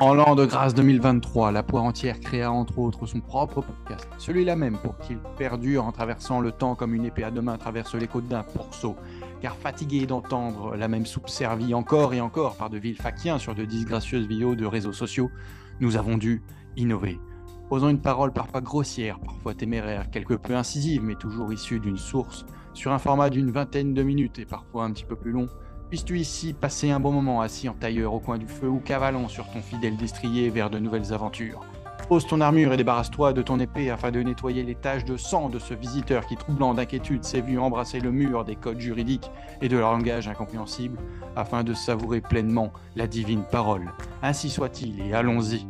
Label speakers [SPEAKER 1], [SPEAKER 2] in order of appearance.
[SPEAKER 1] En l'an de grâce 2023, la poire entière créa entre autres son propre podcast, celui-là même pour qu'il perdure en traversant le temps comme une épée à deux mains traverse les côtes d'un pourceau. Car fatigué d'entendre la même soupe servie encore et encore par de vils faquiens sur de disgracieuses vidéos de réseaux sociaux, nous avons dû innover. Posant une parole parfois grossière, parfois téméraire, quelque peu incisive, mais toujours issue d'une source, sur un format d'une vingtaine de minutes et parfois un petit peu plus long, Puisses-tu ici passer un bon moment assis en tailleur au coin du feu ou cavalant sur ton fidèle destrier vers de nouvelles aventures? Pose ton armure et débarrasse-toi de ton épée afin de nettoyer les taches de sang de ce visiteur qui, troublant d'inquiétude, s'est vu embrasser le mur des codes juridiques et de leur langage incompréhensible afin de savourer pleinement la divine parole. Ainsi soit-il et allons-y.